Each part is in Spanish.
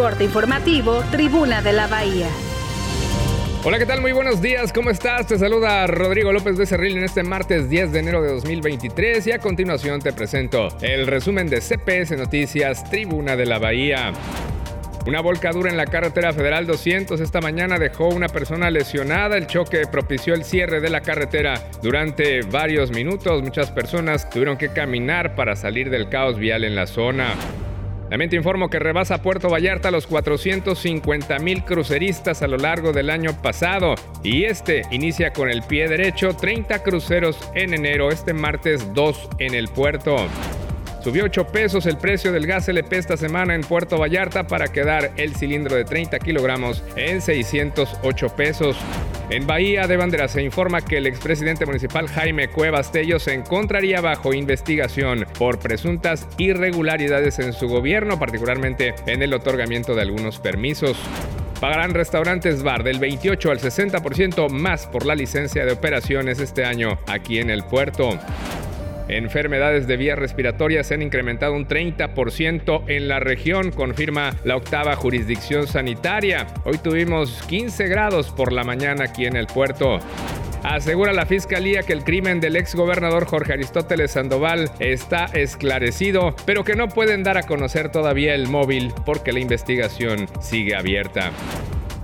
Corte informativo, Tribuna de la Bahía. Hola, ¿qué tal? Muy buenos días, ¿cómo estás? Te saluda Rodrigo López de Cerril en este martes 10 de enero de 2023 y a continuación te presento el resumen de CPS Noticias, Tribuna de la Bahía. Una volcadura en la carretera federal 200 esta mañana dejó una persona lesionada. El choque propició el cierre de la carretera durante varios minutos. Muchas personas tuvieron que caminar para salir del caos vial en la zona. También te informo que rebasa Puerto Vallarta los 450 mil cruceristas a lo largo del año pasado y este inicia con el pie derecho 30 cruceros en enero, este martes 2 en el puerto. Subió 8 pesos el precio del gas LP esta semana en Puerto Vallarta para quedar el cilindro de 30 kilogramos en 608 pesos. En Bahía de Banderas se informa que el expresidente municipal Jaime Cuevas Tello se encontraría bajo investigación por presuntas irregularidades en su gobierno, particularmente en el otorgamiento de algunos permisos. Pagarán restaurantes bar del 28 al 60% más por la licencia de operaciones este año aquí en el puerto. Enfermedades de vías respiratorias se han incrementado un 30% en la región, confirma la octava jurisdicción sanitaria. Hoy tuvimos 15 grados por la mañana aquí en el puerto. Asegura la fiscalía que el crimen del ex gobernador Jorge Aristóteles Sandoval está esclarecido, pero que no pueden dar a conocer todavía el móvil porque la investigación sigue abierta.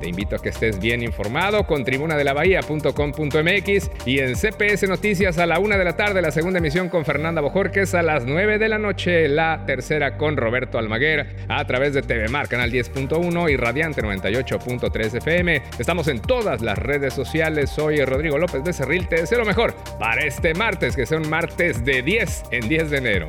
Te invito a que estés bien informado con tribunadelabahía.com.mx y en CPS Noticias a la una de la tarde, la segunda emisión con Fernanda Bojorques, a las 9 de la noche, la tercera con Roberto Almaguer a través de TV Mar, Canal 10.1 y Radiante 98.3 FM. Estamos en todas las redes sociales. Soy Rodrigo López de Cerril. Te deseo lo mejor para este martes, que sea un martes de 10 en 10 de enero.